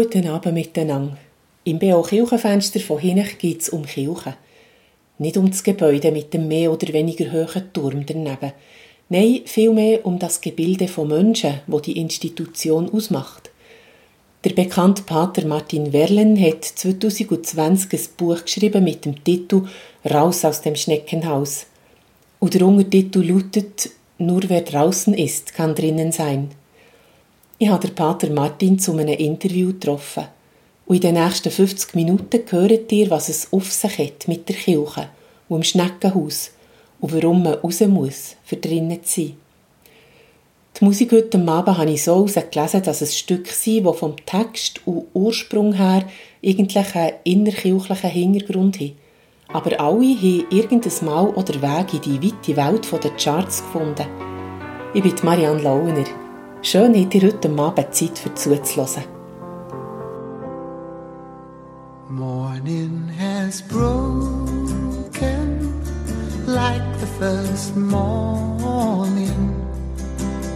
Guten Abend miteinander. Im BO Kirchenfenster von Hinech geht es um Kirche. Nicht um das Gebäude mit dem mehr oder weniger hohen Turm daneben. Nein, vielmehr um das Gebilde von Menschen, wo die Institution ausmacht. Der bekannte Pater Martin Werlen hat 2020 ein Buch geschrieben mit dem Titel Raus aus dem Schneckenhaus. Und der Untertitel lautet Nur wer draußen ist, kann drinnen sein. Ich habe den Pater Martin zu einem Interview getroffen. Und in den nächsten 50 Minuten hört ihr, was es auf sich hat mit der Kirche und dem Schneckenhaus und warum man raus muss, für drinnen zu sein. Die Musik heute Abend habe ich so gelesen, dass es Stück sind, die vom Text und Ursprung her eigentlich einen innerkirchlichen Hintergrund haben. Aber alle haben irgendein Mal oder Weg in die weite Welt der Charts gefunden. Ich bin Marianne Launer. Schön, habt ihr heute Abend Zeit für zuzuhören. Morning has broken like the first morning.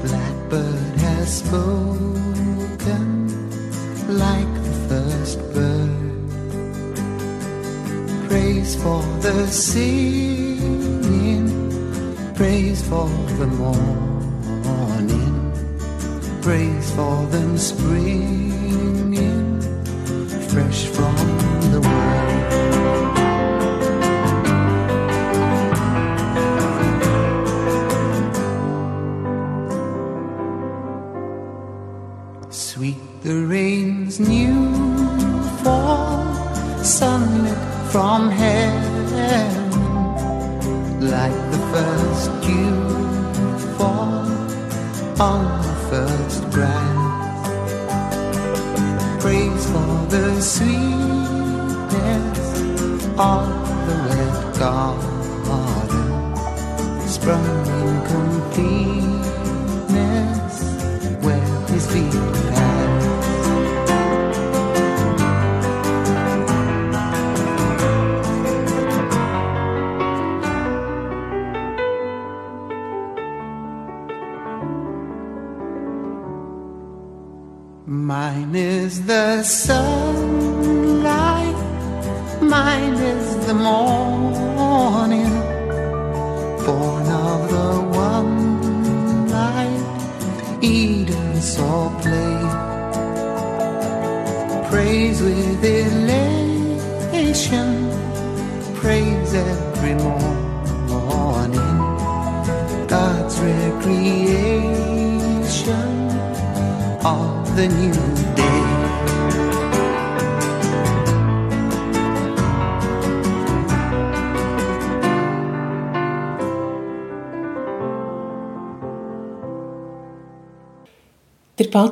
Blackbird has spoken like the first bird. Praise for the singing, praise for the morning praise for them springing fresh from the world. Sweet the rain's new fall, sunlit from heaven, like the first dew fall on first grass. Praise for the sweetness of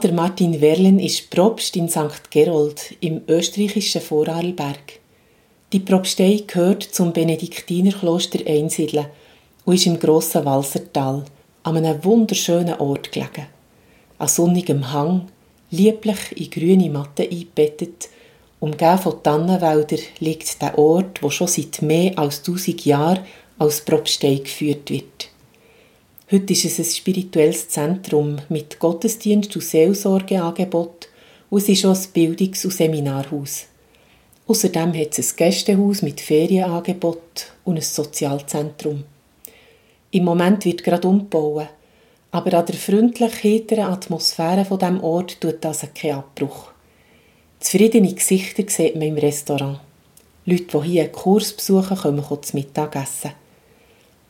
Der Martin Werlen ist Propst in St. Gerold im österreichischen Vorarlberg. Die Propstei gehört zum Benediktinerkloster Einsiedeln und ist im grossen Walsertal, an einem wunderschönen Ort gelegen. An sonnigem Hang, lieblich in grüne Matten eingebettet, umgeben von Tannenwäldern, liegt der Ort, wo schon seit mehr als tausend Jahren als Propstei geführt wird. Heute ist es ein spirituelles Zentrum mit Gottesdienst und Seelsorgeangebot und es ist auch ein Bildungs- und Seminarhaus. Außerdem hat es ein Gästehaus mit Ferienangebot und ein Sozialzentrum. Im Moment wird gerade umgebaut. Aber an der freundlich heiteren Atmosphäre von dem Ort tut das keinen Abbruch. Zufriedene Gesichter sieht man im Restaurant. Leute, die hier einen Kurs besuchen, kommen zum Mittagessen.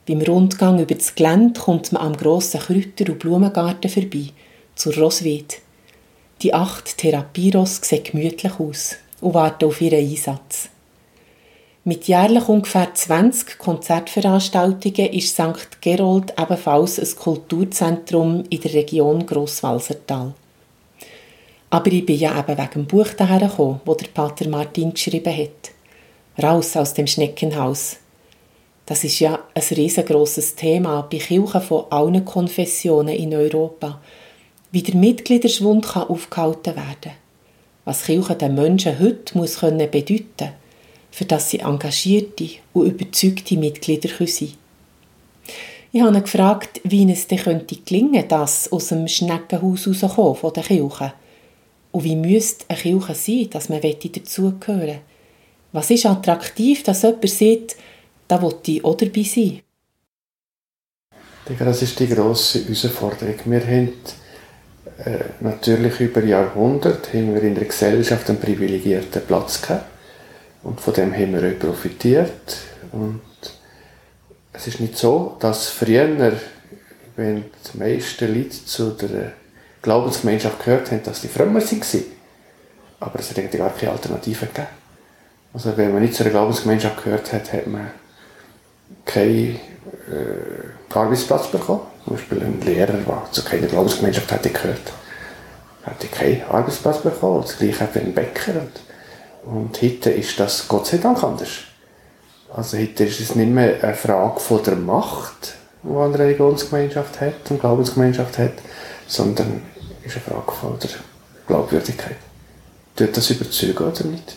Beim Rundgang über das Gelände kommt man am grossen Kräuter- und Blumengarten vorbei, zur Rosweed. Die acht Therapieros sehen gemütlich aus und warten auf ihren Einsatz. Mit jährlich ungefähr 20 Konzertveranstaltungen ist St. Gerold ebenfalls ein Kulturzentrum in der Region Grosswalsertal. Aber ich bin ja eben wegen dem Buch daher gekommen, das der Pater Martin geschrieben hat. Raus aus dem Schneckenhaus. Das ist ja ein riesengroßes Thema bei Kirchen von allen Konfessionen in Europa. Wie der Mitgliederschwund kann aufgehalten werden Was Kirche den Menschen heute muss bedeuten können für das sie engagierte und überzeugte Mitglieder sein können. Ich habe gefragt, wie es denn könnte gelingen, das aus dem Schneckenhaus rauszukommen von der Kirche. Und wie müsste eine Kirche sein, dass man dazugehören Was ist attraktiv, dass jemand sieht, da will ich auch dabei sein? Das ist die grosse Herausforderung. Wir haben äh, natürlich über Jahrhunderte haben wir in der Gesellschaft einen privilegierten Platz gehabt. Und von dem haben wir auch profitiert. Und es ist nicht so, dass früher, wenn die meisten Leute zu der Glaubensgemeinschaft gehört haben, dass die frömmer waren. Aber es hat gar keine Alternative gegeben. Also wenn man nicht zu einer Glaubensgemeinschaft gehört hat, hat man keinen äh, Arbeitsplatz bekommen. Zum Beispiel ein Lehrer, der zu keiner Glaubensgemeinschaft hätte gehört, hätte keinen Arbeitsplatz bekommen. Das gleiche für einen Bäcker. Und, und heute ist das Gott sei Dank anders. Also heute ist es nicht mehr eine Frage von der Macht, die eine Religionsgemeinschaft hat und Glaubensgemeinschaft hat, sondern ist eine Frage von der Glaubwürdigkeit. Tut das überzeugen oder nicht?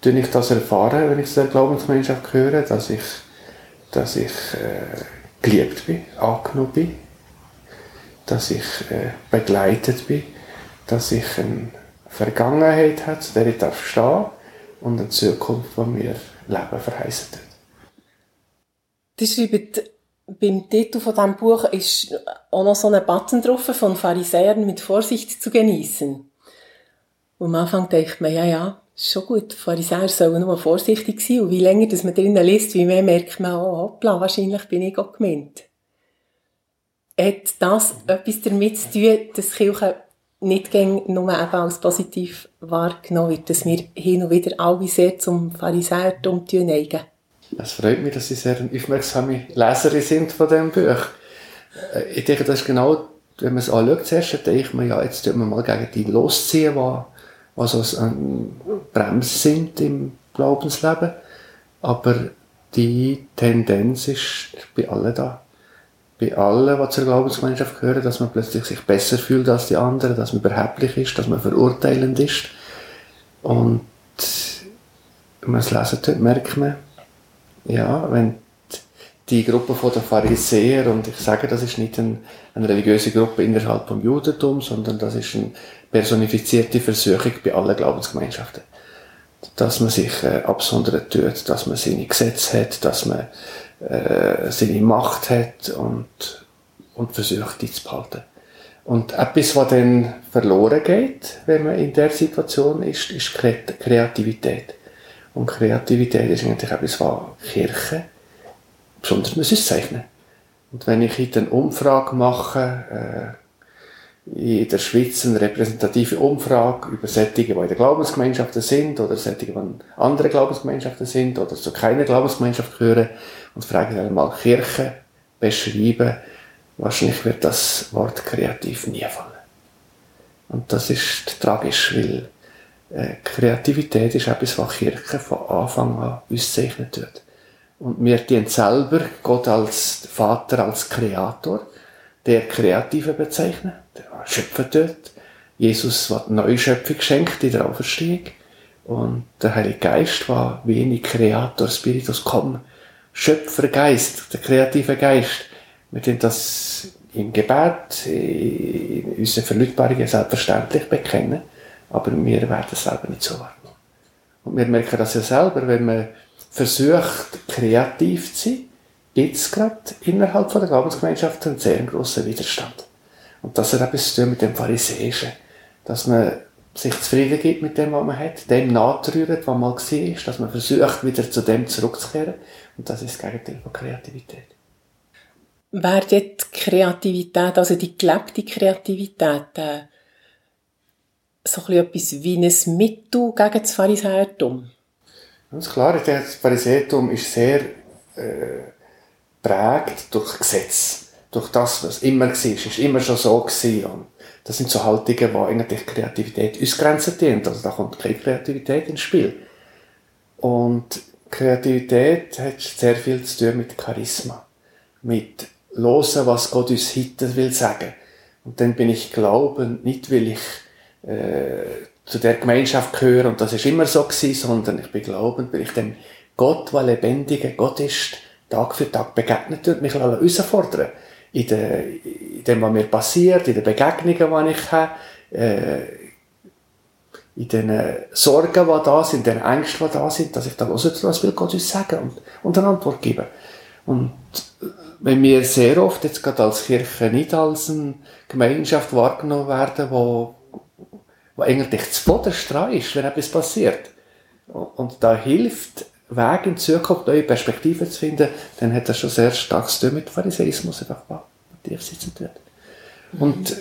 Tue ich das erfahren, wenn ich zu der Glaubensgemeinschaft gehöre, dass ich, dass ich äh, geliebt bin, angenommen bin, dass ich äh, begleitet bin, dass ich eine Vergangenheit habe, zu der ich darf stehen und eine Zukunft, die mir Leben verheißen wird. Die schreibt, beim Titel von diesem Buch ist auch noch so ein Button drauf von Pharisäern mit Vorsicht zu genießen. Und am Anfang denkt man, ja, ja, schon gut, Pharisäer sollen nur vorsichtig sein. Und wie länger dass man drinnen liest, wie mehr merkt man, oh, hoppla, wahrscheinlich bin ich auch gemeint. Hat das etwas damit zu tun, dass Kirche nicht nur eben als positiv wahrgenommen wird, dass wir hin und wieder alle sehr zum Pharisäertum neigen? Es freut mich, dass Sie sehr aufmerksame Leserin sind von diesem Buch. Äh, ich denke, das ist genau, wenn man es anschaut, zuerst denkt man, ja, jetzt tun wir mal gegen die losziehen, was, was ein Bremse sind im Glaubensleben. Aber die Tendenz ist bei allen da. Bei allen, die zur Glaubensgemeinschaft gehören, dass man plötzlich sich besser fühlt als die anderen, dass man überheblich ist, dass man verurteilend ist. Und wenn man es lesen merkt man, ja, wenn die Gruppe der Pharisäer, und ich sage, das ist nicht ein, eine religiöse Gruppe innerhalb vom Judentum, sondern das ist eine personifizierte Versuchung bei allen Glaubensgemeinschaften. Dass man sich äh, absondern tut, dass man seine Gesetze hat, dass man äh, seine Macht hat und, und versucht, die zu behalten. Und etwas, was dann verloren geht, wenn man in der Situation ist, ist Kreativität. Und Kreativität ist eigentlich etwas, was Kirche besonders muss auszeichnen Und wenn ich heute eine Umfrage mache, äh, in der Schweiz eine repräsentative Umfrage über Sättige, die in der Glaubensgemeinschaften sind, oder Sättige, die in anderen Glaubensgemeinschaften sind, oder zu keiner Glaubensgemeinschaft gehören, und frage dann mal Kirche beschreiben, wahrscheinlich wird das Wort kreativ nie fallen. Und das ist tragisch, weil äh, Kreativität ist etwas, was Kirche von Anfang an uns zeichnet wird. Und wir dienen selber Gott als Vater, als Kreator, der Kreative bezeichnen, der schöpfen tut. Jesus hat neue Schöpfung geschenkt in der Auferstehung. Und der Heilige Geist war wenig Kreator, Spiritus, komm, Schöpfergeist, der kreative Geist. Wir tun das im Gebet, in unseren Verlautbarungen selbstverständlich bekennen. Aber wir werden es selber nicht so wahrnehmen. Und wir merken das ja selber, wenn man versucht, kreativ zu sein, gibt es gerade innerhalb von der Glaubensgemeinschaft einen sehr grossen Widerstand. Und das hat etwas zu tun mit dem Pharisäischen. Dass man sich zufrieden gibt mit dem, was man hat, dem nachtrührt, was mal war, dass man versucht, wieder zu dem zurückzukehren. Und das ist das Gegenteil von Kreativität. Wäre die Kreativität, also die gelebte Kreativität, äh, so etwas wie ein Mittel gegen das Pharisäertum? Ganz klar, ich denke, das Pharisäertum ist sehr äh, prägt durch Gesetz, durch das, was immer war, ist immer schon so gewesen. Und das sind so Haltungen, die eigentlich Kreativität ausgrenzen dienen. Also da kommt keine Kreativität ins Spiel. Und Kreativität hat sehr viel zu tun mit Charisma. Mit Losen, was Gott uns heute will sagen. Und dann bin ich glaubend, nicht weil ich äh, zu der Gemeinschaft gehöre und das ist immer so gewesen, sondern ich bin glaubend, weil ich dem Gott, der lebendiger Gott ist, Tag für Tag begegnet und mich herausfordern in, der, in dem, was mir passiert, in den Begegnungen, die ich habe. Äh, in den Sorgen, die da sind, in den Ängsten, die da sind, dass ich da höre, was will Gott uns sagen und, und eine Antwort geben. Und wenn wir sehr oft jetzt gerade als Kirche nicht als eine Gemeinschaft wahrgenommen werden, wo, wo eigentlich zu Boden ist, wenn etwas passiert. Und da hilft Weg in Zukunft, neue Perspektiven zu finden, dann hat das schon sehr starkes zu tun mit Pharisäismus, einfach was tief sitzen tut. Und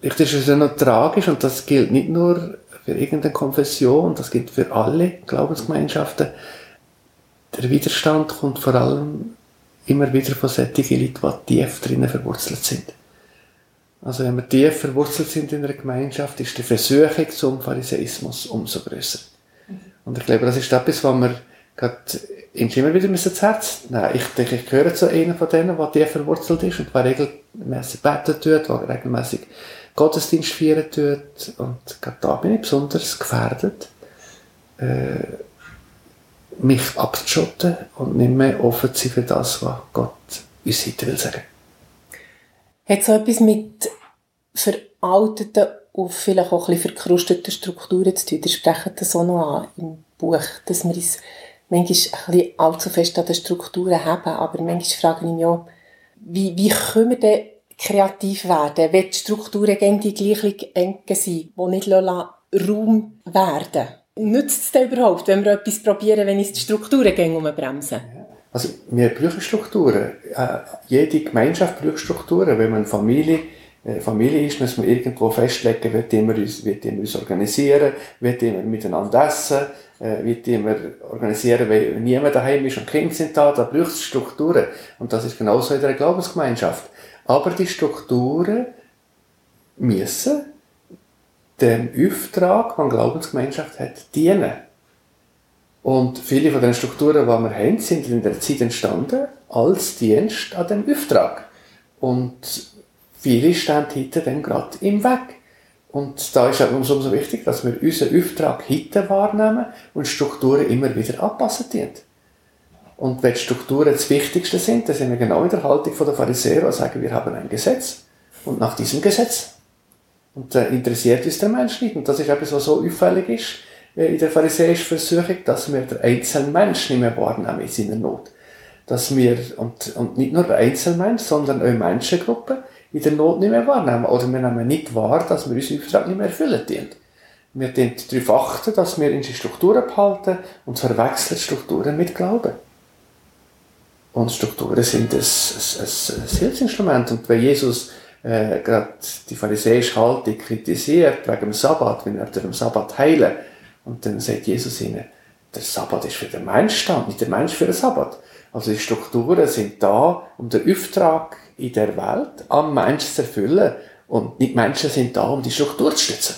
ich, das ist ja noch tragisch und das gilt nicht nur für irgendeine Konfession, das gilt für alle Glaubensgemeinschaften. Der Widerstand kommt vor allem immer wieder von solchen Leuten, die tief drinnen verwurzelt sind. Also wenn wir tief verwurzelt sind in einer Gemeinschaft, ist die Versuchung zum Pharisäismus umso größer. Und ich glaube, das ist etwas, was wir gerade immer wieder ins Herz nehmen Ich denke, ich gehöre zu einem von denen, der tief verwurzelt ist und der regelmäßig beten tut, der regelmäßig Gottesdienst feiern tut. Und gerade da bin ich besonders gefährdet, äh, mich abzuschotten und nicht mehr offen zu sein für das, was Gott uns heute will sagen. Hat so etwas mit veralteten und vielleicht auch ein bisschen verkrusteten Strukturen zu tun? Ihr sprecht das auch noch an im Buch, dass wir uns manchmal ein bisschen allzu fest an den Strukturen haben, aber manchmal frage ich mich auch, wie, wie können wir denn kreativ werden, wenn die Strukturen gegen die gleichen eng sind, die nicht Raum werden Nützt es denn überhaupt, wenn wir etwas probieren, wenn es die Strukturen gegen umbremsen? Also, wir brauchen Strukturen. Äh, jede Gemeinschaft braucht Strukturen. Wenn man Familie, äh, Familie ist, muss man irgendwo festlegen, wie wir uns, wie uns organisieren, wie wir miteinander essen, äh, wie wir organisieren, wenn niemand daheim ist und Kinder sind da, da braucht es Strukturen. Und das ist genauso in der Glaubensgemeinschaft. Aber die Strukturen müssen dem Auftrag, den Glaubensgemeinschaft hat, dienen. Und viele von den Strukturen, die wir haben, sind in der Zeit entstanden als Dienst an dem Auftrag. Und viele stehen heute dann gerade im Weg. Und da ist es uns umso wichtig, dass wir unseren Auftrag heute wahrnehmen und Strukturen immer wieder anpassen dienen. Und wenn die Strukturen das Wichtigste sind, dann sind wir genau in der Haltung der Pharisäer, die sagen, wir haben ein Gesetz. Und nach diesem Gesetz. Und da interessiert uns der Mensch nicht. Und das ist etwas, was so auffällig ist äh, in der pharisäischen Versuchung, dass wir den einzelnen Mensch nicht mehr wahrnehmen in seiner Not. Dass wir, und, und nicht nur der Einzelmensch, sondern auch Menschengruppen in der Not nicht mehr wahrnehmen. Oder wir nehmen nicht wahr, dass wir unseren Auftrag nicht mehr erfüllen dient. Wir dient darauf achten, dass wir unsere Strukturen behalten und verwechseln Strukturen mit Glauben. Und Strukturen sind ein, ein, ein, Hilfsinstrument. Und wenn Jesus äh, gerade die pharisäische Haltung kritisiert wegen dem Sabbat, wenn er dem Sabbat heilen, und dann sagt Jesus ihnen, der Sabbat ist für den Mensch da, nicht der Mensch für den Sabbat. Also die Strukturen sind da, um den Auftrag in der Welt am Menschen zu erfüllen. Und nicht Menschen sind da, um die Struktur zu stützen.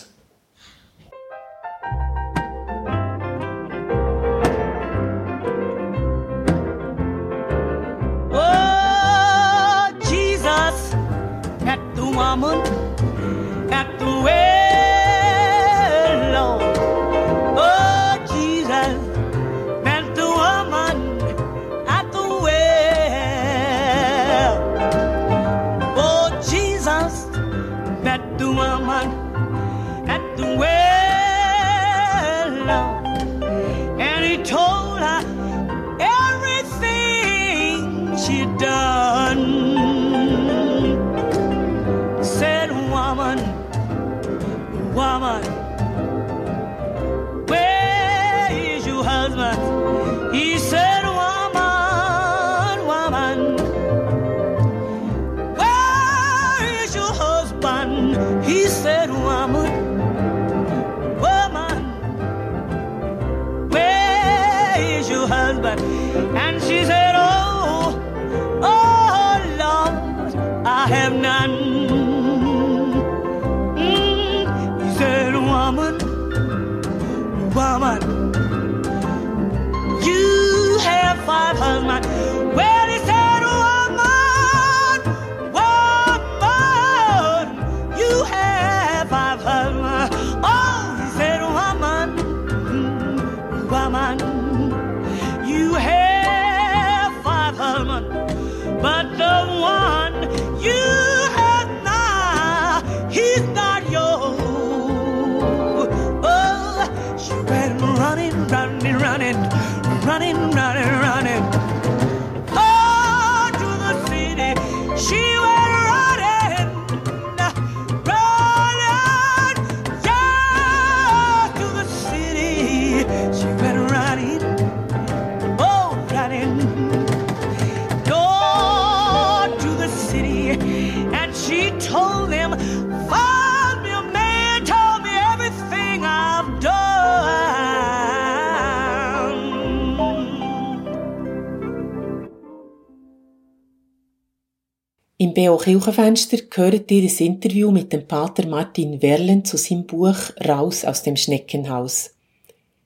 B.O. Kirchenfenster hört ihr ein Interview mit dem Pater Martin Werlen zu seinem Buch Raus aus dem Schneckenhaus.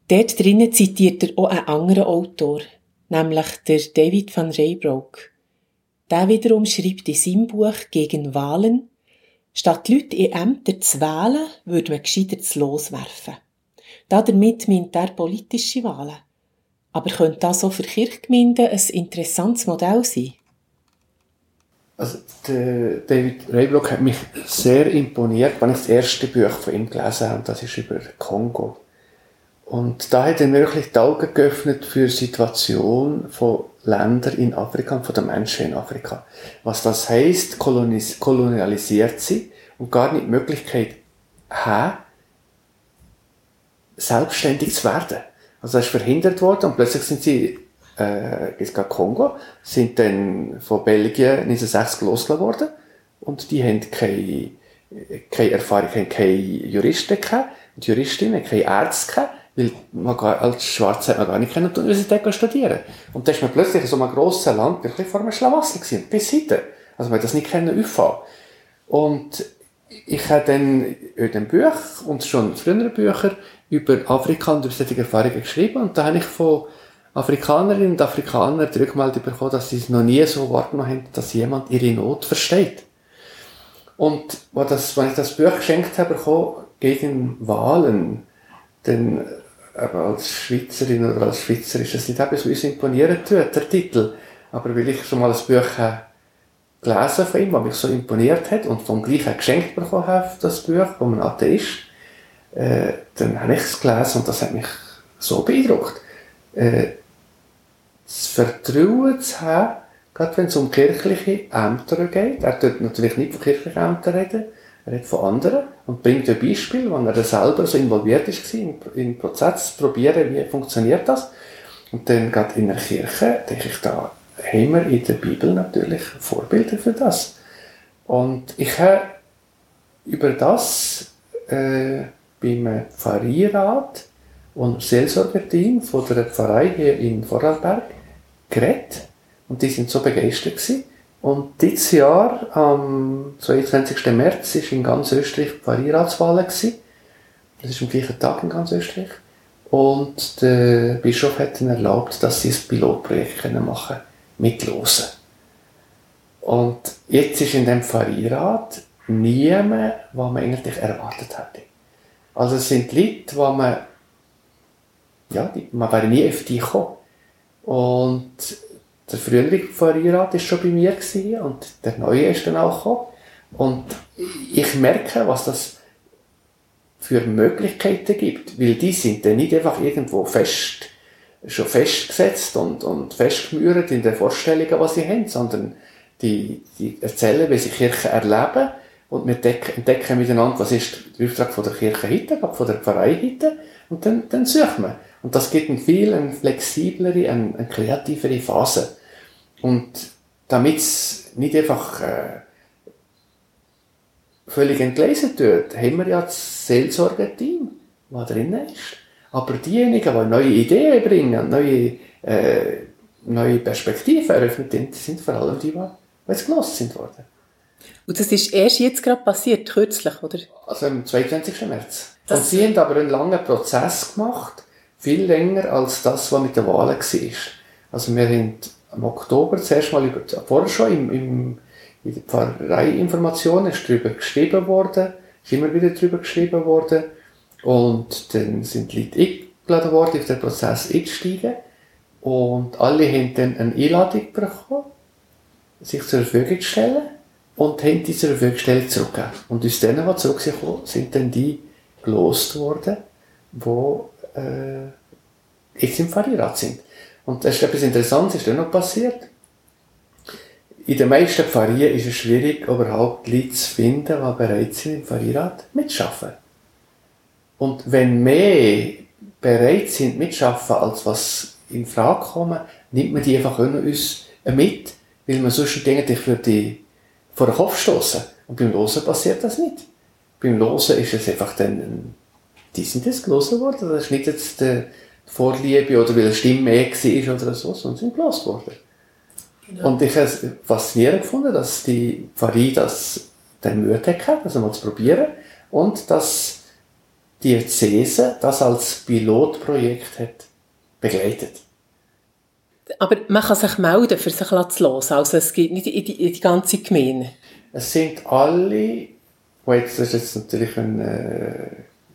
Dort drinnen zitiert er auch einen anderen Autor, nämlich der David van Raybroke. Der wiederum schreibt in seinem Buch gegen Wahlen, statt Leute in Ämter zu wählen, würde man gescheiter zu loswerfen. Damit meint er politische Wahlen. Aber könnte das auch für Kirchgemeinden ein interessantes Modell sein? Also, David Raybrock hat mich sehr imponiert, wenn ich das erste Buch von ihm gelesen habe, das ist über Kongo. Und da hat er mir wirklich die Augen geöffnet für die Situation von Ländern in Afrika und von den Menschen in Afrika. Was das heisst, kolonis kolonialisiert sie und gar nicht die Möglichkeit haben, selbstständig zu werden. Also das ist verhindert worden und plötzlich sind sie äh, es gab Kongo, sind dann von Belgien 1960 losgelassen worden und die haben keine, keine Erfahrung, haben keine Juristen gehabt, und Juristinnen, keine Ärzte gehabt, weil man gar, als Schwarze hat man gar nicht können die Universität studieren Und da ist man plötzlich in so einem grossen Land wirklich vor einem Schlamassel gewesen, bis heute. Also man hat das nicht können auffahren. Und ich habe dann in dem Buch und schon frühere Bücher über Afrika und über solche Erfahrungen geschrieben und da habe ich von Afrikanerinnen und Afrikanern die Rückmeldung bekommen, dass sie es noch nie so wahrgenommen haben, dass jemand ihre Not versteht. Und das, wenn ich das Buch geschenkt habe, bekommen, gegen Wahlen, dann als Schweizerin oder als Schweizer ist das nicht etwas, was uns imponieren tut, der Titel. Aber weil ich schon mal ein Buch gelesen von ihm, was mich so imponiert hat und vom gleichen geschenkt bekommen habe, das Buch, wo man Atheist, äh, dann habe ich es gelesen und das hat mich so beeindruckt. Äh, das Vertrauen zu haben, gerade wenn es um kirchliche Ämter geht. Er tut natürlich nicht von kirchlichen Ämtern reden, er redet von anderen und bringt ein Beispiel, wo er selber so involviert ist im, im Prozess, zu probieren, wie funktioniert das. Und dann gerade in der Kirche, denke ich, da haben wir in der Bibel natürlich Vorbilder für das. Und ich habe über das äh, beim Pfarrierat und Seelsorgerteam von der Pfarrei hier in Vorarlberg geredet und die sind so begeistert gewesen. Und dieses Jahr, am 22. März, ist in ganz Österreich die gewesen. Das ist am gleichen Tag in ganz Österreich. Und der Bischof hat ihnen erlaubt, dass sie ein Pilotprojekt machen können, mitlosen. Und jetzt ist in dem Pfarrierat niemand, was man eigentlich erwartet hätte. Also es sind Leute, die man, ja, die, man wäre nie auf die gekommen. Und der frühere Pfarrierat war schon bei mir und der neue ist dann auch gekommen. Und ich merke, was das für Möglichkeiten gibt, weil die sind dann nicht einfach irgendwo fest, schon festgesetzt und, und festgemürt in den Vorstellungen, was sie haben, sondern die, die erzählen, wie sie Kirche erleben und wir entdecken, entdecken miteinander, was ist der Auftrag von der Kirche heute, von der Pfarrei heute und dann, dann suchen wir. Und das gibt eine viel eine flexiblere, eine, eine kreativere Phase. Und damit es nicht einfach äh, völlig entgleisen tut, haben wir ja das Seelsorgeteam, das drin ist. Aber diejenigen, die neue Ideen bringen, neue, äh, neue Perspektiven eröffnen, sind vor allem die, die jetzt gelost sind worden. Und das ist erst jetzt gerade passiert, kürzlich, oder? Also am 22. März. Das Und sie haben aber einen langen Prozess gemacht, viel länger als das, was mit der Wahl war. Also wir haben im Oktober zuerst mal über, vorher schon im, im, in der Pfarreiinformation ist darüber geschrieben worden, ist immer wieder darüber geschrieben worden und dann sind die Leute eingeladen worden, auf den Prozess einzusteigen und alle haben dann eine Einladung bekommen, sich zur Verfügung zu stellen und haben diese zur Verfügung gestellt zurückgegeben. Und aus denen, die zurückgekommen sind dann die gelost worden, die äh, jetzt im Pfarrierat sind. Und das ist etwas Interessantes, ist dann noch passiert. In den meisten Pfarrien ist es schwierig, überhaupt Leute zu finden, die bereit sind, im Pfarrierat mitzuarbeiten. Und wenn mehr bereit sind, mitzuarbeiten, als was in Frage kommen, nimmt man die einfach uns mit, weil man sonst Dinge für die vor den Kopf stoßen. Und beim Losen passiert das nicht. Beim Losen ist es einfach dann, die sind jetzt gelesen worden. Das ist nicht jetzt die Vorliebe oder weil eine Stimme mehr war oder so, sondern sind gelesen worden. Genau. Und ich habe es faszinierend gefunden, dass die Pfarrie das den Mut hatte, das einmal zu probieren. Und dass die Diözese das als Pilotprojekt hat begleitet. Aber man kann sich melden, für sich zu hören. Also es geht nicht in die, in die ganze Gemeinde. Es sind alle, wo jetzt, das ist jetzt natürlich ein, äh,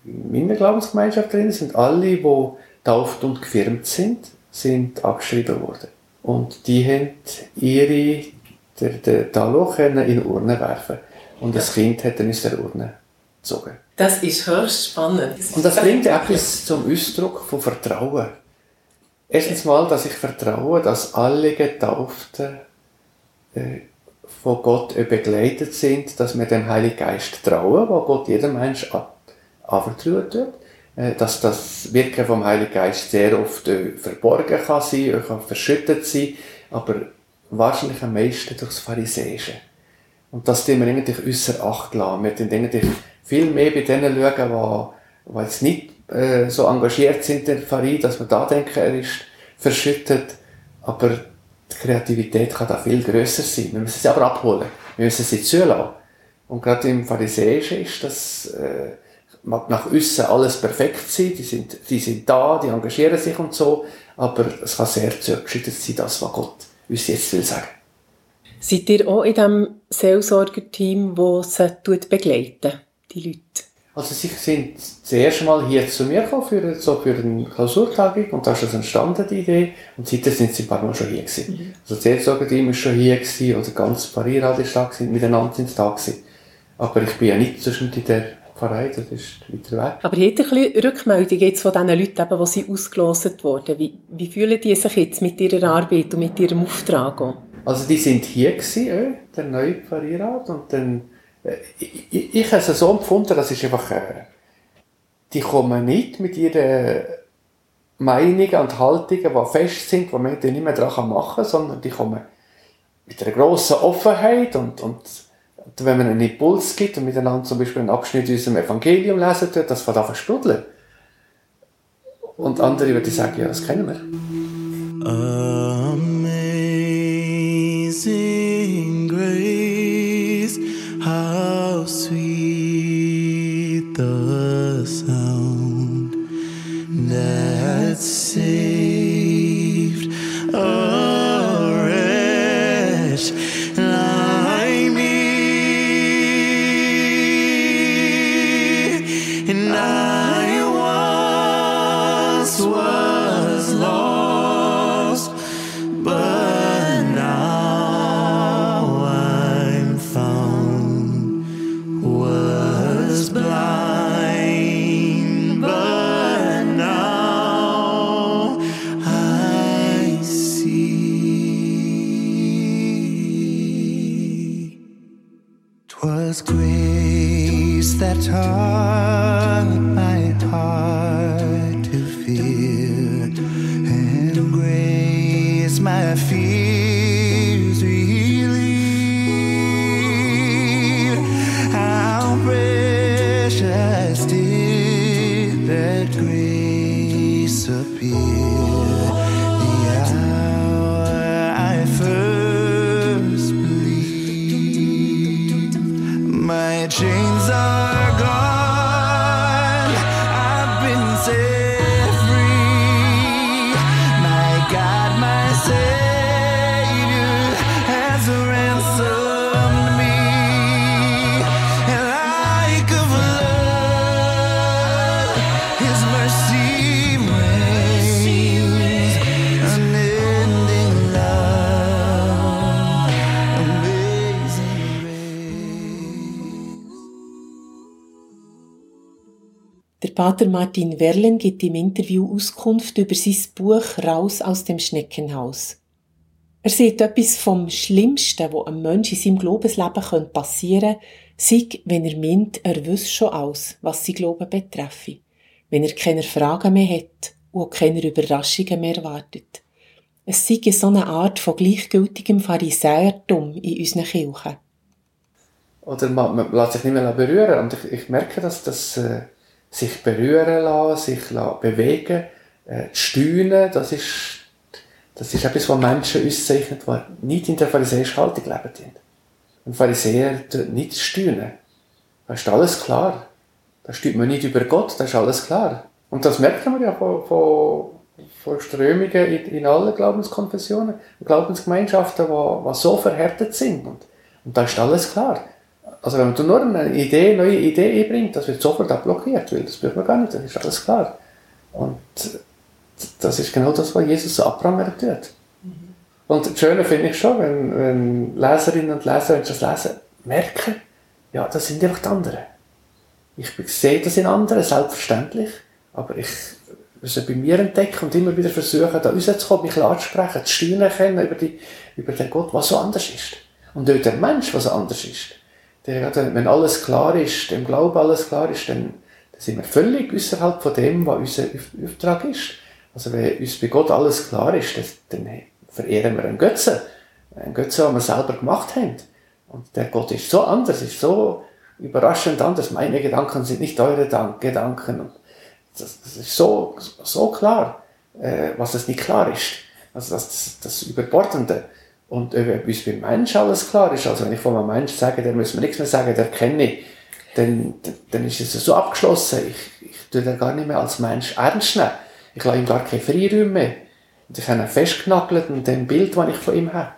in meiner Glaubensgemeinschaft drin, sind alle, die tauft und gefirmt sind, sind abgeschrieben worden. Und die haben ihre, der, der Taloch in eine Urne werfen. Und das Kind hat dann aus der Urne gezogen. Das ist höchst spannend. Und das bringt etwas zum Ausdruck von Vertrauen. Erstens mal, dass ich vertraue, dass alle Getauften äh, von Gott begleitet sind, dass wir dem Heiligen Geist trauen, wo Gott jedem Mensch anvertraut wird. Äh, dass das Wirken vom Heiligen Geist sehr oft äh, verborgen kann sein, kann verschüttet sein, aber wahrscheinlich am meisten durchs Pharisäische. Und das tun wir eigentlich außer Acht lassen. Wir tun eigentlich viel mehr bei denen schauen, die, die jetzt nicht äh, so engagiert sind in der Pfarrie, dass man da denken, er ist verschüttet. Aber die Kreativität kann da viel grösser sein. Wir müssen sie aber abholen. Wir müssen sie zulassen. Und gerade im Pharisäischen ist das, äh, mag nach außen alles perfekt sein, die sind, die sind da, die engagieren sich und so, aber es kann sehr zurückgeschüttet sein, das, was Gott uns jetzt will sagen. Seid ihr auch in diesem Seelsorgerteam, das sie begleiten, die Leute? Also sie sind das erste Mal hier zu mir gekommen für, so für eine Klausurtagung und da ist das entstanden, die Idee. Und seitdem sind sie ein paar Mal schon hier gewesen. Mhm. Also das Seelsorgerteam war schon hier gewesen, oder ganz Parierrad ist da gewesen, miteinander sind sie da gewesen. Aber ich bin ja nicht zwischen in der Pfarrei, das ist weiter weg. Aber ihr habt ein bisschen Rückmeldung jetzt von diesen Leuten, eben, die sie ausgelost wurden. Wie, wie fühlen die sich jetzt mit ihrer Arbeit und mit ihrem Auftrag? Auch? Also die sind hier gewesen, äh, der neue Pfarrierrat, und dann äh, ich, ich, ich habe es so empfunden, das ist einfach, äh, die kommen nicht mit ihren Meinungen und Haltungen, die fest sind, die man nicht mehr daran machen kann, sondern die kommen mit einer grossen Offenheit und, und wenn man einen Impuls gibt und miteinander zum Beispiel einen Abschnitt aus dem Evangelium lesen tut, das fängt an sprudeln. Und andere würden sagen, ja, das kennen wir. Amazing Pater Martin Werlen gibt im Interview Auskunft über sein Buch Raus aus dem Schneckenhaus. Er sieht etwas vom Schlimmsten, wo einem Menschen in seinem Glaubensleben passieren könnte, sei, wenn er meint, er wüsste schon alles, was sein Glauben betreffe, wenn er keine Fragen mehr hat und keine Überraschungen mehr erwartet. Es sei so eine Art von gleichgültigem Pharisäertum in unseren Kirchen. Oder man, man lässt sich nicht mehr berühren. Und ich, ich merke, dass das äh, sich berühren lassen, sich lassen bewegen, äh, steuern, das ist, das ist etwas, was Menschen auszeichnet, die nicht in der pharisäischen Haltung leben. Ein Pharisäer nicht steuern. Da ist alles klar. Da steuert man nicht über Gott, da ist alles klar. Und das merkt man ja von, von, von Strömungen in, in allen Glaubenskonfessionen, Glaubensgemeinschaften, die, die so verhärtet sind. Und, und da ist alles klar. Also wenn man nur eine Idee, neue Idee einbringt, das wird sofort abblockiert, weil das braucht man gar nicht, dann ist alles klar. Und das ist genau das, was Jesus so abprangern tut. Mhm. Und das Schöne finde ich schon, wenn, wenn Leserinnen und Leser, wenn sie das lesen, merken, ja, das sind einfach die anderen. Ich sehe das in anderen, selbstverständlich, aber ich muss bei mir entdecken und immer wieder versuchen, da rauszukommen, mich anzusprechen, zu steuern können über, die, über den Gott, was so anders ist. Und über den Mensch, was so anders ist der, wenn alles klar ist, im Glauben alles klar ist, dann, dann sind wir völlig außerhalb von dem, was unser Auftrag ist. Also wenn uns bei Gott alles klar ist, dann verehren wir einen Götzen. Einen Götzen, den wir selber gemacht haben. Und der Gott ist so anders, ist so überraschend anders. Meine Gedanken sind nicht eure Gedanken. Und das, das ist so, so klar, äh, was es nicht klar ist. Also das, das Überbordende. Und äh, uns beim Mensch alles klar ist, also wenn ich von einem Menschen sage, der muss mir nichts mehr sagen, der kenne ich, dann, dann ist es so abgeschlossen. Ich, ich tue den gar nicht mehr als Mensch ernst nehmen. Ich lasse ihm gar keine Freiräume mehr. Und ich habe ihn festgenagelt in dem Bild, das ich von ihm habe.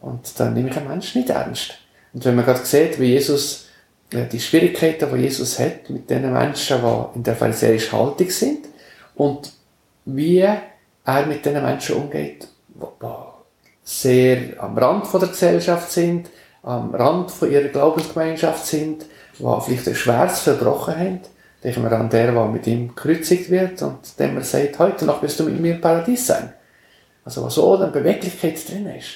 Und dann nehme ich einen Menschen nicht ernst. Und wenn man gerade sieht, wie Jesus, ja, die Schwierigkeiten, die Jesus hat mit den Menschen, die in der pharisäischen Haltung sind, und wie er mit den Menschen umgeht, wow, sehr am Rand von der Gesellschaft sind, am Rand von ihrer Glaubensgemeinschaft sind, die vielleicht ein schweres Verbrochen haben. Denken wir an der, der mit ihm gekreuzigt wird und dem er sagt, heute noch wirst du mit mir im Paradies sein. Also was so eine Beweglichkeit drin ist.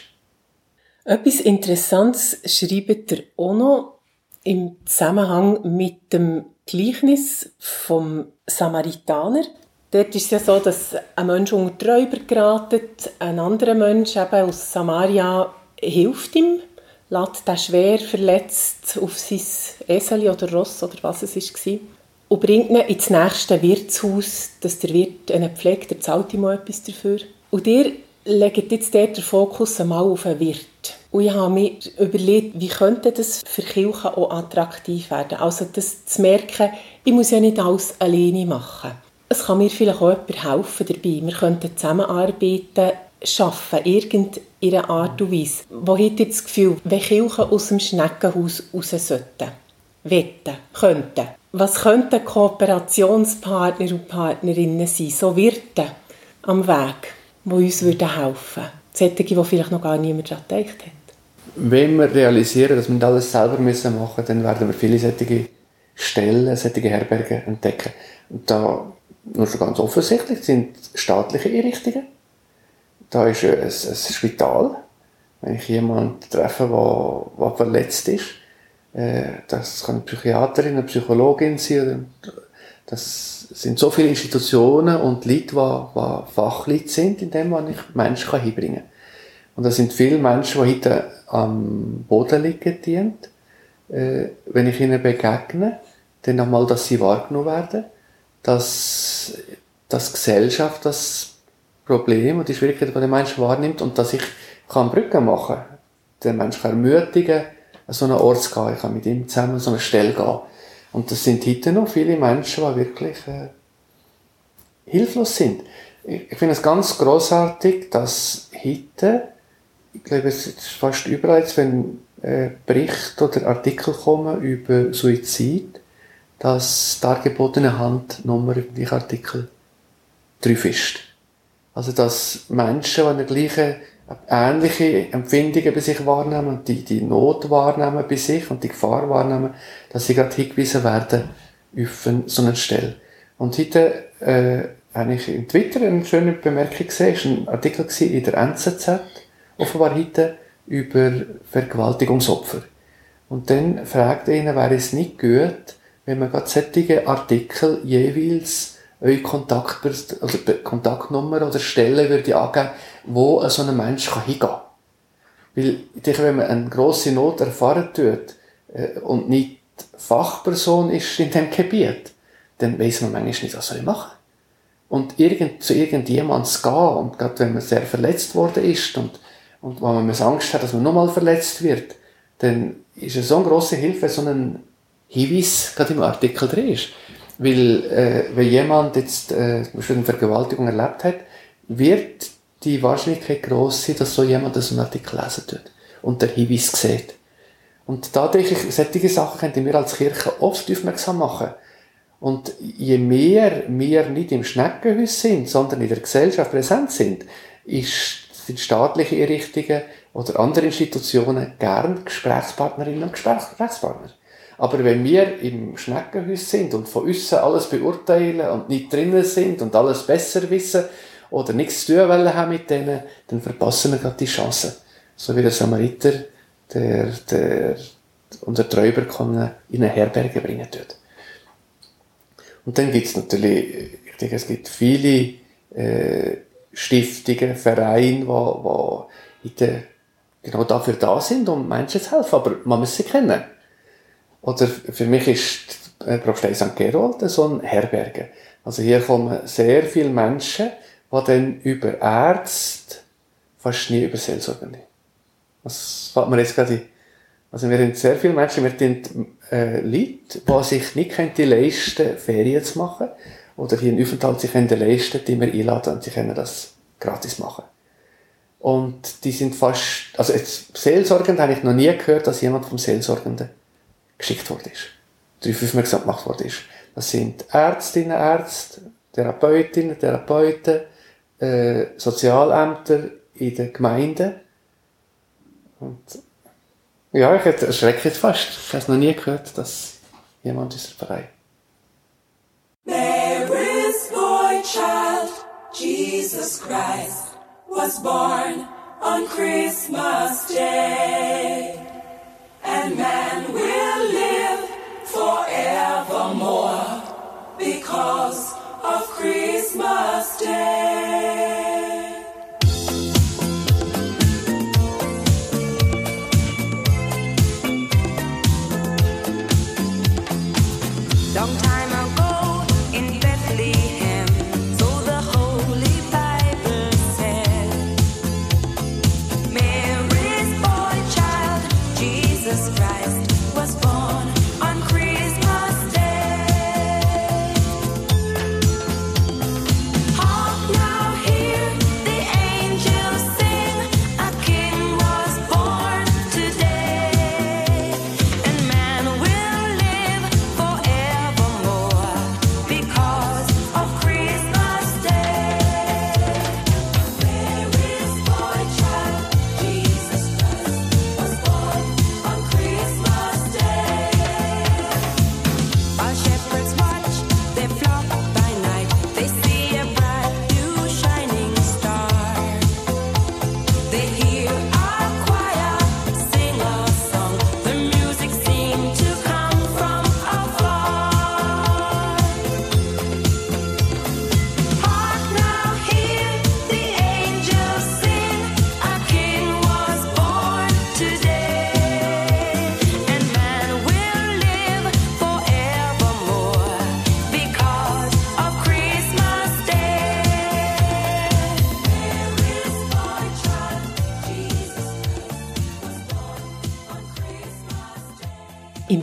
Etwas Interessantes schreibt er auch noch im Zusammenhang mit dem Gleichnis vom Samaritaner. Dort ist es ja so, dass ein Mensch unter die Räuber geratet, ein anderer Mensch eben aus Samaria hilft ihm, lässt den schwer verletzt auf sein Esel oder Ross oder was es war und bringt ihn ins nächste Wirtshaus, dass der Wirt einen pflegt, der zahlt ihm auch etwas dafür. Und ihr legt jetzt dort den Fokus einmal auf den Wirt. Und ich habe mir überlegt, wie könnte das für Kirchen auch attraktiv werden. Also das zu merken, ich muss ja nicht alles alleine machen es kann mir vielleicht auch jemand helfen dabei. Wir könnten zusammenarbeiten, schaffen, irgendeine Art und Weise. Wo hat ihr das Gefühl, wenn Kirchen aus dem Schneckenhaus raus sollten? Wetten, könnten. Was könnten Kooperationspartner und Partnerinnen sein, so Wirte am Weg, die uns helfen würden? Solche, die vielleicht noch gar niemand daran gedacht hat. Wenn wir realisieren, dass wir alles selber machen müssen, dann werden wir viele solche Stellen, solche Herbergen entdecken. Und da nur schon ganz offensichtlich, sind staatliche Einrichtungen. Da ist ein, ein Spital. Wenn ich jemanden treffe, der, verletzt ist, äh, das kann eine Psychiaterin, eine Psychologin sein. Das sind so viele Institutionen und Leute, die, Fachleute sind, in dem man ich Menschen hinbringen kann. Und das sind viele Menschen, die heute am Boden liegen, dient. Äh, wenn ich ihnen begegne, dann nochmal, dass sie wahrgenommen werden dass, dass Gesellschaft das Problem und die Schwierigkeiten von den Menschen wahrnimmt und dass ich kann Brücken machen kann. Den Menschen ermutigen, an so einen Ort zu gehen. Ich kann mit ihm zusammen an so eine Stelle gehen. Und das sind heute noch viele Menschen, die wirklich äh, hilflos sind. Ich, ich finde es ganz großartig, dass heute, ich glaube, es ist fast überall, wenn äh, Berichte oder Artikel kommen über Suizid, dass dargebotene Handnummer im Artikel 3 ist. Also, dass Menschen, die eine gleiche, ähnliche Empfindungen bei sich wahrnehmen und die, die Not wahrnehmen bei sich und die Gefahr wahrnehmen, dass sie gerade hingewiesen werden auf so eine Stelle. Und heute äh, habe ich in Twitter eine schöne Bemerkung gesehen, es war ein Artikel in der NZZ, offenbar heute, über Vergewaltigungsopfer. Und dann fragt ihnen, wäre es nicht gut, wenn man gerade solche Artikel jeweils eure Kontakt oder Kontaktnummer oder Stelle würde angeben, wo so ein Mensch hingehen kann. Weil ich denke, wenn man eine grosse Not erfahren tut äh, und nicht Fachperson ist in diesem Gebiet, dann weiß man manchmal nicht, was soll ich machen. Und irgend, zu irgendjemandem zu gehen, und gerade wenn man sehr verletzt worden ist und, und wenn man Angst hat, dass man nochmal verletzt wird, dann ist es so eine grosse Hilfe, so ein Hinweis gerade im Artikel drin ist. Weil, äh, wenn jemand jetzt äh, eine Vergewaltigung erlebt hat, wird die Wahrscheinlichkeit groß sein, dass so jemand so einen Artikel lesen tut und der Hinweis sieht. Und da denke ich, solche Sachen können wir als Kirche oft aufmerksam machen. Und je mehr wir nicht im Schneckenhaus sind, sondern in der Gesellschaft präsent sind, ist, sind staatliche Einrichtungen oder andere Institutionen gern Gesprächspartnerinnen und Gesprächspartner. Aber wenn wir im Schneckenhaus sind und von uns alles beurteilen und nicht drinnen sind und alles besser wissen oder nichts zu tun wollen haben mit denen, dann verpassen wir gerade die Chance. So wie der Samariter, der, der unser Träuber kann in eine Herberge bringen tut. Und dann gibt es natürlich, ich denke, es gibt viele äh, Stiftungen, Vereine, wo genau dafür da sind, um Menschen zu helfen. Aber man muss sie kennen. Oder für mich ist Propstei St. Gerold so ein Herberge. Also hier kommen sehr viele Menschen, die dann über Ärzte fast nie über Seelsorge nicht. Das fällt mir jetzt gerade Also wir haben sehr viele Menschen, wir haben äh, Leute, die sich nicht können leisten Ferien zu machen oder hier einen Aufenthalt sich können leisten die wir einladen und sie können das gratis machen. Und die sind fast, also jetzt Seelsorgend habe ich noch nie gehört, dass jemand vom Seelsorgenden geschickt worden ist. Darauf aufmerksam gemacht worden ist. Das sind Ärztinnen, Ärzte, Therapeutinnen, Therapeuten, äh, Sozialämter in den Gemeinden. Und ja, ich erschrecke jetzt fast. Ich habe es noch nie gehört, dass jemand unser Verein. Mary's boy child, Jesus Christ, was born on Christmas Day. And man will forevermore because of Christmas Day.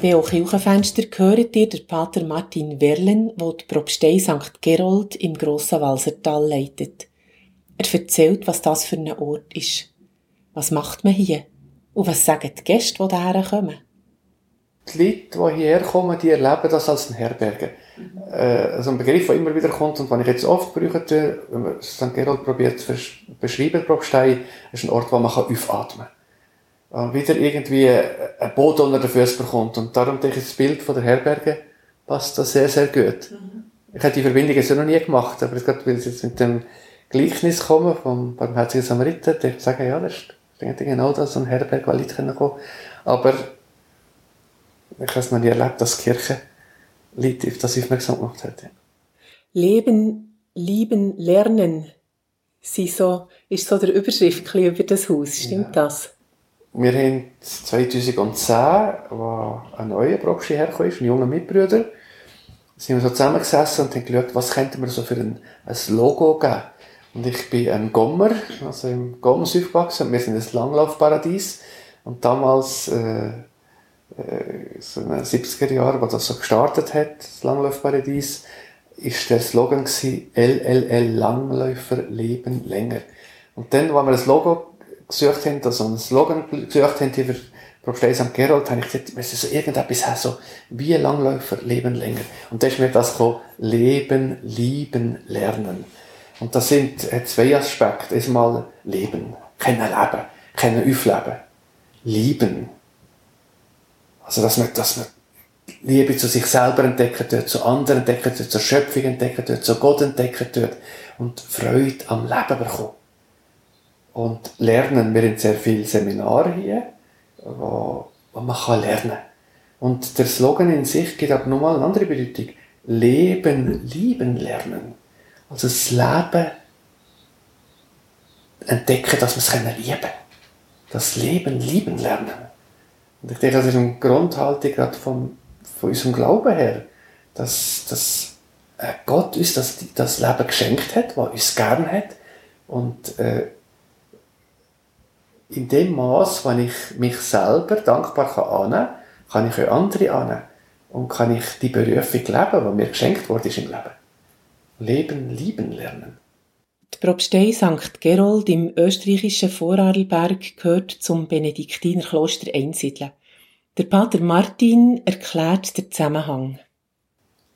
BO Kirchenfenster hört ihr den Pater Martin Werlen, der die Propstei St. Gerold im Grossen Walsertal leitet. Er erzählt, was das für ein Ort ist. Was macht man hier? Und was sagen die Gäste, die hierher kommen? Die Leute, die hierher kommen, die erleben das als ein Herberge. Äh, also ein Begriff, der immer wieder kommt und den ich jetzt oft brauche, wenn man St. Gerold probiert zu beschreiben, Propstei, ist ein Ort, wo man aufatmen kann. Wieder irgendwie ein Boden unter den Füßen bekommt. Und darum denke ich, das Bild von der Herberge passt da sehr, sehr gut. ich habe die Verbindung jetzt noch nie gemacht, aber gerade weil es jetzt mit dem Gleichnis kommen vom barmherzigen Samariter, der sagen, ja, das ist genau das, so ein Herberg, weil ich kommen Aber ich habe es noch nie erlebt, dass die Kirche Leute auf das aufmerksam gemacht hat. Leben, lieben, lernen sind so, ist so der Überschrift über das Haus. Stimmt ja. das? Wir haben 2010, als ein neuer hergekommen ist, ein junger Mitbrüder, sind wir so zusammengesessen und haben geschaut, was könnte man so für ein, ein Logo geben. Und ich bin ein Gommer, also im Goms aufgewachsen. Wir sind ein Langlaufparadies. Und damals, äh, äh, so in den 70er Jahren, als das so gestartet hat, das Langlaufparadies, ist der Slogan gewesen, LLL Langläufer leben länger. Und dann, als wir das Logo gesucht haben, also einen Slogan gesucht haben für Propstei St. Gerold, habe ich gesagt, wir müssen so irgendetwas haben, so wie Langläufer leben länger. Und da ist mir das gekommen, leben, lieben, lernen. Und das sind zwei Aspekte. Erstmal Leben, können leben, können aufleben. Lieben. Also, dass man, dass man Liebe zu sich selber entdecken tut, zu anderen entdecken tut, zur Schöpfung entdecken tut, zu Gott entdecken tut und Freude am Leben bekommen. Und lernen, wir haben sehr viele Seminare hier, wo, wo man kann lernen Und der Slogan in sich gibt aber nochmal eine andere Bedeutung. Leben, lieben, lernen. Also das Leben entdecken, dass wir es lieben können. Das Leben lieben lernen. Und ich denke, das ist eine Grundhaltung gerade vom, von unserem Glauben her, dass, dass äh, Gott uns das, das Leben geschenkt hat, was uns gern hat. Und äh, in dem Maß, wenn ich mich selber dankbar kann annehmen kann, kann ich auch andere annehmen. Und kann ich die Berufung leben, die mir geschenkt wurde im Leben. Leben lieben lernen. Die Propstei St. Gerold im österreichischen Vorarlberg gehört zum Benediktinerkloster Einsiedeln. Der Pater Martin erklärt den Zusammenhang.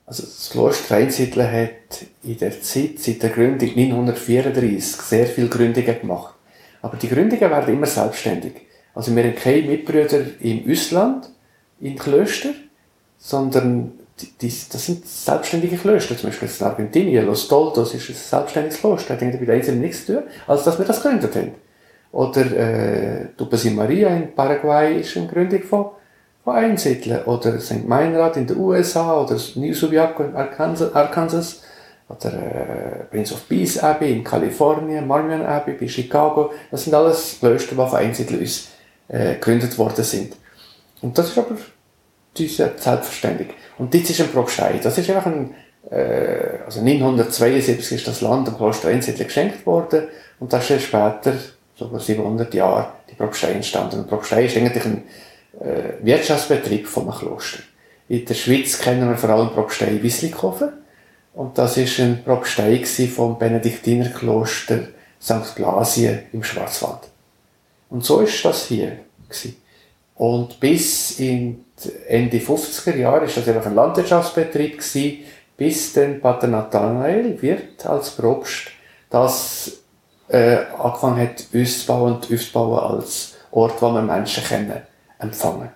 Also das Kloster Einsiedeln hat in der Zeit, seit der Gründung 1934, sehr viele Gründungen gemacht. Aber die Gründungen werden immer selbstständig. Also wir haben keine Mitbrüder im Ausland, in Klöster, sondern die, das sind selbstständige Klöster. Zum Beispiel in Argentinien, Los Toldos ist ein selbstständiges Kloster. Hat mit Einzelnen nichts zu tun, als dass wir das gegründet haben. Oder äh, Tupasi Maria in Paraguay ist eine Gründung von, von Einsiedeln. Oder St. Meinrad in den USA oder New Subiaco in Arkansas. Arkansas oder äh, Prince of Peace Abbey in Kalifornien, Marmion Abbey bei Chicago. Das sind alles Klöster, die von Einsiedeln uns äh, gegründet worden sind. Und das ist aber diese selbstverständlich. Und das ist ein Propstei. Das ist einfach ein, äh, also 972 ist das Land dem Kloster Einsiedler geschenkt worden und das ist später, so über 700 Jahre, die Propstei entstanden. Und Propstei ist eigentlich ein äh, Wirtschaftsbetrieb von einem Kloster. In der Schweiz kennen wir vor allem Propstei Wisslikofen und das ist ein Propstei vom Benediktinerkloster St. Blasien im Schwarzwald. Und so ist das hier gewesen. Und bis in Ende 50er Jahre ist das einfach ein Landwirtschaftsbetrieb gewesen, bis dann Pater Nathanael wird als Propst das äh, angefangen hat, uns zu bauen und aufzubauen als Ort, wo man Menschen kennen, empfangen.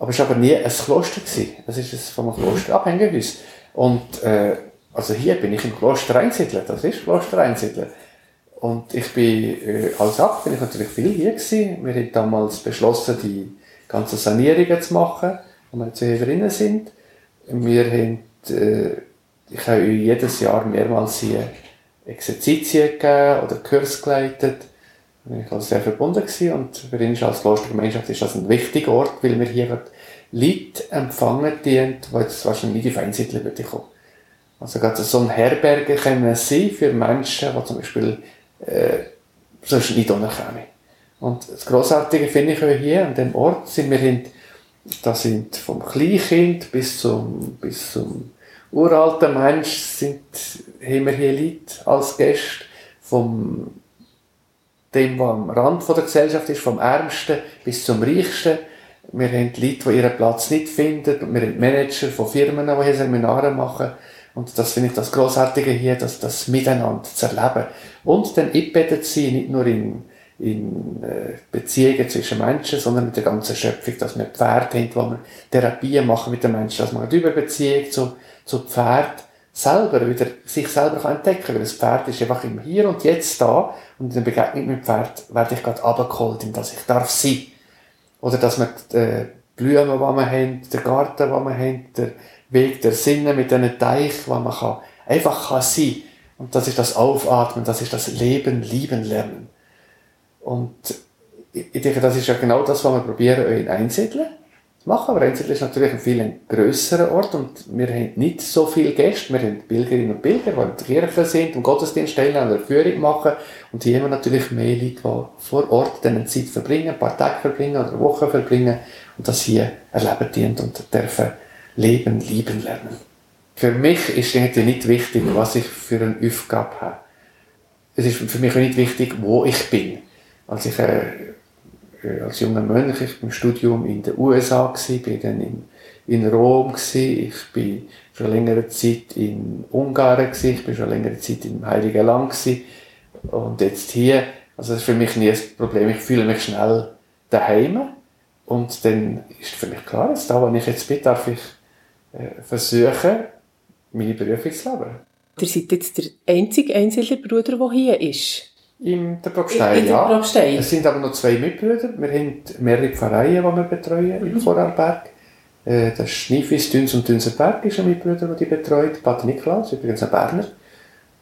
Aber es war aber nie ein Kloster gewesen. Das ist vom Kloster Abhängehaus. Und, äh, also hier bin ich im Kloster Einsiedler. Das ist Kloster Einsiedler. Und ich bin, äh, als Abt bin ich natürlich viel hier gewesen. Wir haben damals beschlossen, die ganze Sanierungen zu machen, wo wir jetzt hier drinnen sind. Wir haben, äh, ich habe jedes Jahr mehrmals hier Exerzitien gegeben oder Kurs geleitet. Da bin ich also sehr verbunden gewesen und für uns als Klostergemeinschaft ist das ein wichtiger Ort, weil wir hier Leute empfangen dienen, die jetzt wahrscheinlich nicht in Feinsiedler kommen. Also gerade so ein Herberge können sein für Menschen, die zum Beispiel äh, sonst nicht unterkommen. Und das Grossartige finde ich hier an dem Ort sind wir hin, da sind vom Kleinkind bis zum, bis zum uralten Mensch sind, haben wir hier Leute als Gäste vom dem, der am Rand der Gesellschaft ist, vom Ärmsten bis zum Reichsten. Wir haben Leute, die ihren Platz nicht finden. Wir haben Manager von Firmen, die hier Seminare machen. Und das finde ich das Grossartige hier, dass das Miteinander zu erleben. Und dann eingebettet sein, nicht nur in in äh, Beziehungen zwischen Menschen, sondern mit der ganzen Schöpfung, dass wir Pferde haben, wo wir Therapien machen mit den Menschen, dass wir über Beziehung zu, zu Pferd selber wieder sich selber entdecken kann. Weil das Pferd ist einfach im Hier und Jetzt da und in der Begegnung mit dem Pferd werde ich gerade abgeholt, in dass ich darf sein. Oder dass man die äh, Blumen, die wir haben, den Garten, den wir haben, Weg der Sinne mit diesen Teich, wo man kann, einfach kann sein. Und das ist das Aufatmen, das ist das Leben, Lieben lernen. Und ich denke, das ist ja genau das, was wir probieren, in einsiedeln machen. Aber Einsiedeln ist natürlich ein viel grösserer Ort und wir haben nicht so viele Gäste. Wir haben Pilgerinnen und Pilger, die in der Kirche sind und Gottesdienst stellen oder Führung machen. Und hier haben wir natürlich mehr Leute, die vor Ort dann Zeit verbringen, ein paar Tage verbringen oder Wochen verbringen und das hier erleben dient und dürfen leben, lieben lernen. Für mich ist irgendwie nicht wichtig, was ich für eine Aufgabe habe. Es ist für mich auch nicht wichtig, wo ich bin. Als ich äh, äh, als junger Mönch, ich im Studium in den USA gsi, bin dann in, in Rom gsi, ich bin schon längere Zeit in Ungarn gsi, ich bin schon längere Zeit im Heiligen Land gsi und jetzt hier, also das ist für mich nie ein Problem, ich fühle mich schnell daheim und dann ist für mich klar, jetzt da, wo ich jetzt bin, darf ich versuchen, meine Berufung zu leben. Ihr seid jetzt der einzige Einzelbruder, der hier ist. In der der ja. Propstei. Es sind aber noch zwei Mitbrüder. Wir haben mehrere Pfarreien, die wir betreuen im Vorarlberg. Äh, Das Schneefis, Düns und Dünserberg ist ein Mitbrüder, der die betreut. Pater Niklaus, übrigens ein Berner.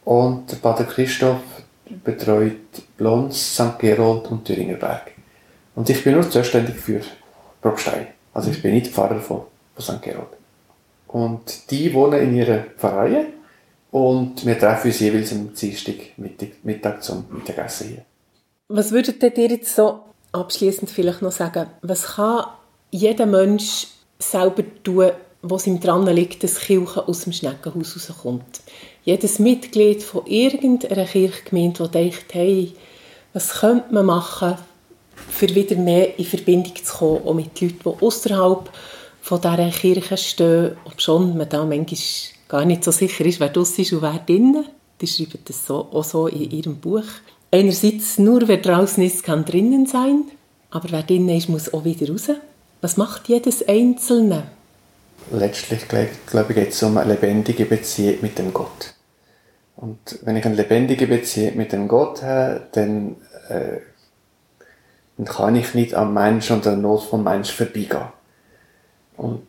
Und der Pater Christoph betreut Blons, St. Gerold und Thüringer Berg. Und ich bin nur zuständig für Propstei. Also ich bin nicht Pfarrer von, von St. Gerold. Und die wohnen in ihrer Pfarrei und wir treffen uns jeweils am Dienstag Mittag, zum Mittagessen hier. Was würdet ihr jetzt so abschließend vielleicht noch sagen? Was kann jeder Mensch selber tun, was ihm dran liegt, dass Kirche aus dem Schneckenhaus rauskommt? Jedes Mitglied von irgendeiner Kirchgemeinde, das denkt, hey, was könnte man machen, für wieder mehr in Verbindung zu kommen, auch mit Leuten, die außerhalb von dieser Kirche stehen, obschon man da manchmal gar nicht so sicher ist, wer das ist und wer drinnen. Die schreiben das so, auch so in ihrem Buch. Einerseits, nur wer draußen ist, kann drinnen sein, aber wer drinnen ist, muss auch wieder raus. Was macht jedes Einzelne? Letztlich, glaube glaub ich, geht es um eine lebendige Beziehung mit dem Gott. Und wenn ich eine lebendige Beziehung mit dem Gott habe, dann, äh, dann kann ich nicht am Menschen und der Not vom Menschen vorbeigehen. Und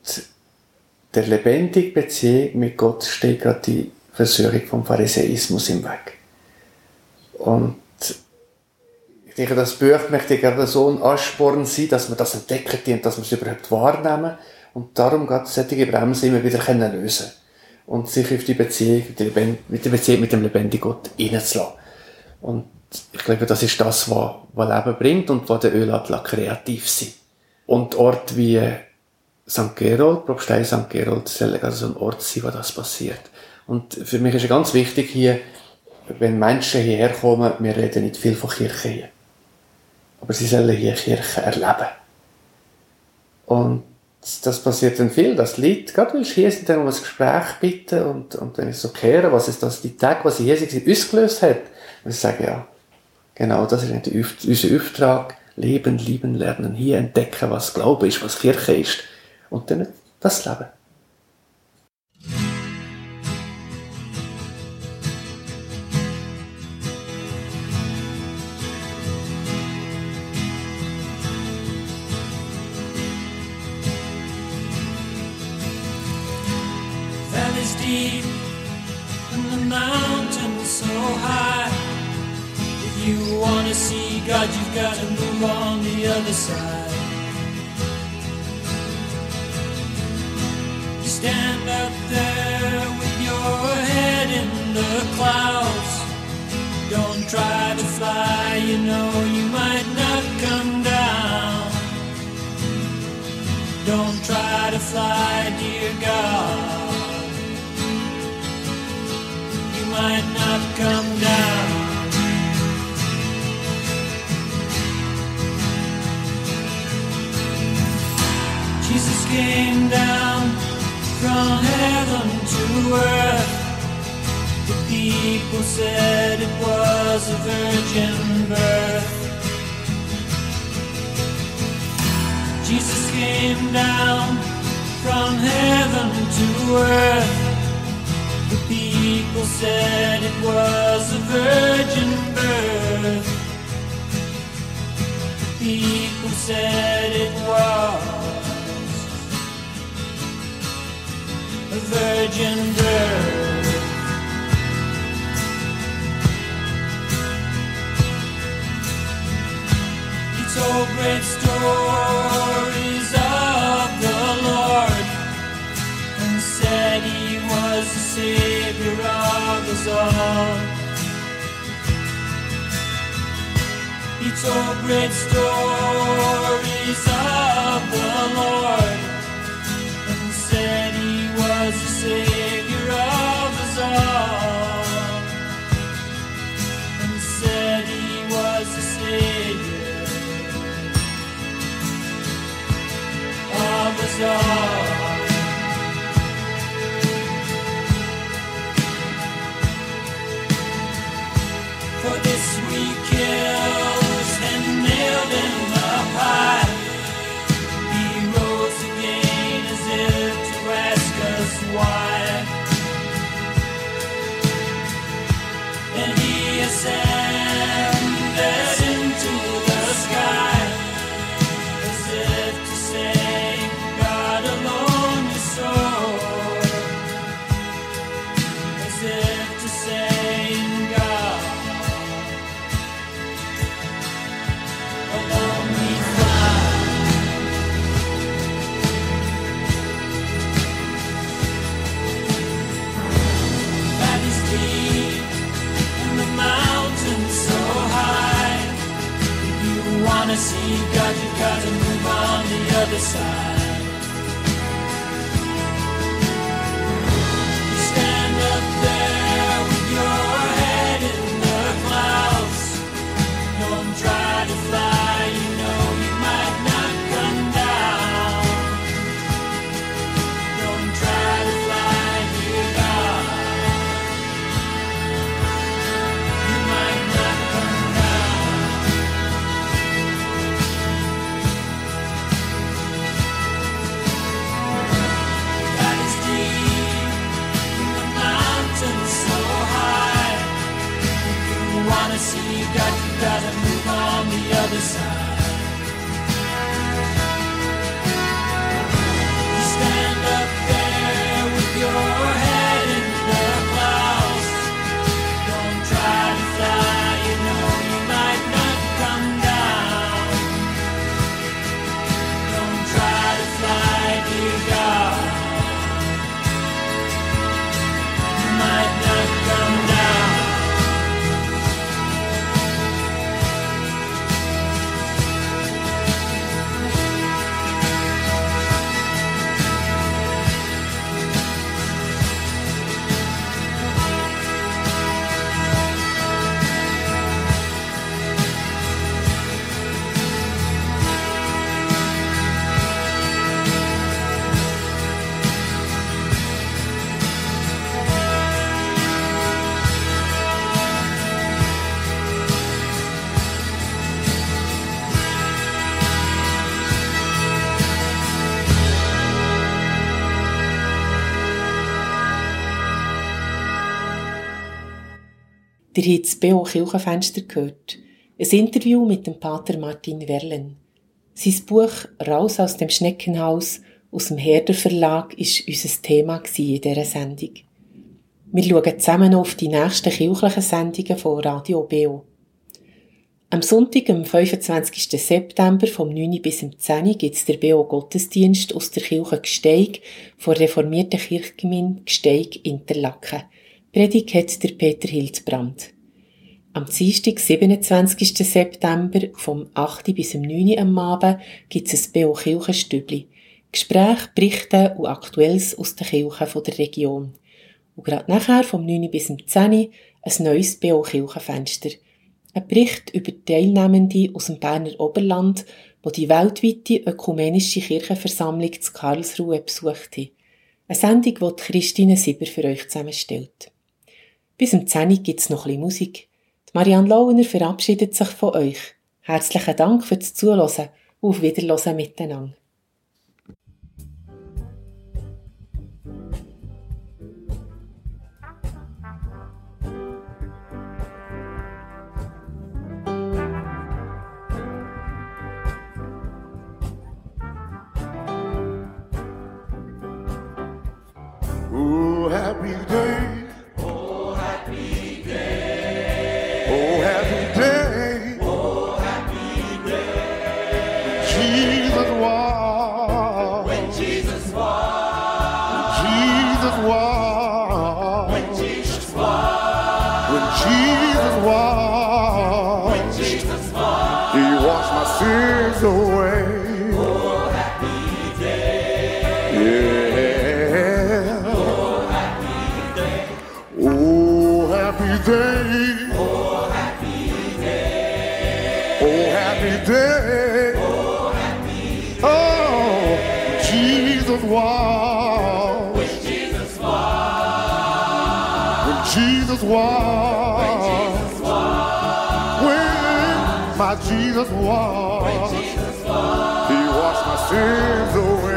der lebendigen Beziehung mit Gott steht gerade die Versuchung vom Pharisäismus im Weg. Und ich denke, das Buch möchte gerade so ein Ansporn sein, dass man das entdecken und dass man es überhaupt wahrnehmen. Und darum geht es solche Bremsen immer wieder können lösen und sich auf die Beziehung, mit der Beziehung mit dem lebendigen Gott hineinzulassen. Und ich glaube, das ist das, was, was Leben bringt und was der Öladler kreativ sein. Und Ort wie St. Gerold, Propstei St. Gerold, soll also ein Ort sein, wo das passiert. Und für mich ist es ganz wichtig hier, wenn Menschen hierher kommen, wir reden nicht viel von Kirche hier. Aber sie sollen hier Kirche erleben. Und das passiert dann viel, dass die Leute, gerade weil sie hier sind, dann um ein Gespräch bitten und, und dann ist so kehren, was ist das, die Tage, was sie hier sind, ausgelöst hat. Und ich sage, ja, genau, das ist unser Auftrag. Leben, lieben, lernen, hier entdecken, was Glaube ist, was Kirche ist. Und dann das Leben. Valleys deep and the mountains so high. If you wanna see God, you've gotta move on the other side. In the clouds. Don't try to fly, you know you might not come down. Don't try to fly, dear God. You might not come down. Jesus came down from heaven to earth. People said it was a virgin birth. Jesus came down from heaven to earth. The People said it was a virgin birth. The People said it was a virgin birth. He told great stories of the Lord and said he was the savior of us all. He told great stories of the Lord and said he was the savior of us all. Of side. Ihr habt das B.O. Kirchenfenster gehört. Ein Interview mit dem Pater Martin Verlen. Sein Buch Raus aus dem Schneckenhaus aus dem Herder Verlag war unser Thema in dieser Sendung. Wir schauen zusammen auf die nächsten kirchlichen Sendungen von Radio BO. Am Sonntag, am 25. September vom 9. bis zum 10. gibt es der BO Gottesdienst aus der Kirche Gsteig von der reformierten Kirchgemeinde Gsteig Interlaken. Predigt hat der Peter Hildbrand. Am Dienstag, 27. September, vom 8. bis zum 9. am Abend, gibt es ein BO Kirchenstübli. Gespräche, Berichte und Aktuelles aus den Kirchen der Region. Und gerade nachher, vom 9. bis zum 10. ein neues BO Kirchenfenster. Ein Bericht über Teilnehmende aus dem Berner Oberland, die die weltweite ökumenische Kirchenversammlung zu Karlsruhe besucht haben. Eine Sendung, die Christine Sieber für euch zusammenstellt. Bis um 10 Uhr gibt es noch ein Musik. Die Marianne Launer verabschiedet sich von euch. Herzlichen Dank fürs Zuhören und auf Wiederhören miteinander. Oh, happy day. walked. When my Jesus walked. He washed my sins away.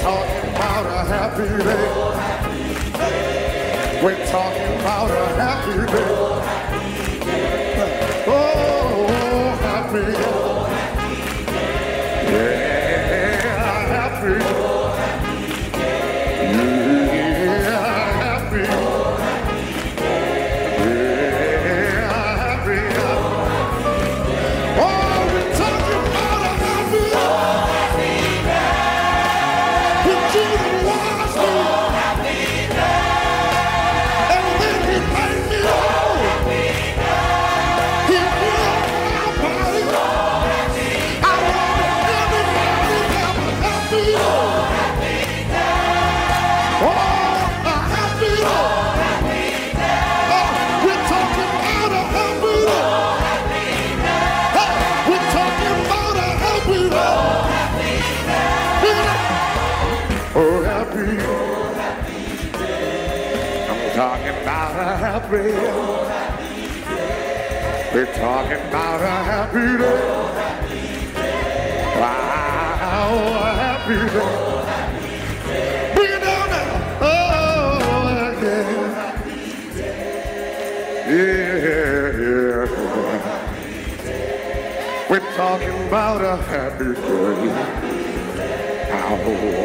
talking about a happy day. Oh, happy day. We're talking about a happy day. Oh, happy day. Oh, happy day. Jesus. Happy. We're talking about a happy day. Wow, a happy day. Bring it down now. Oh, yeah. Yeah, yeah. We're talking about a happy day. Ow,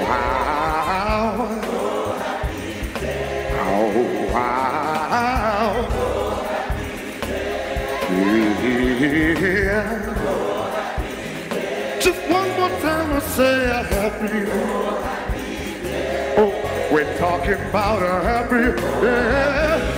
ow. Yeah. Just one more time I say a happy Oh, we're talking about a happy yeah.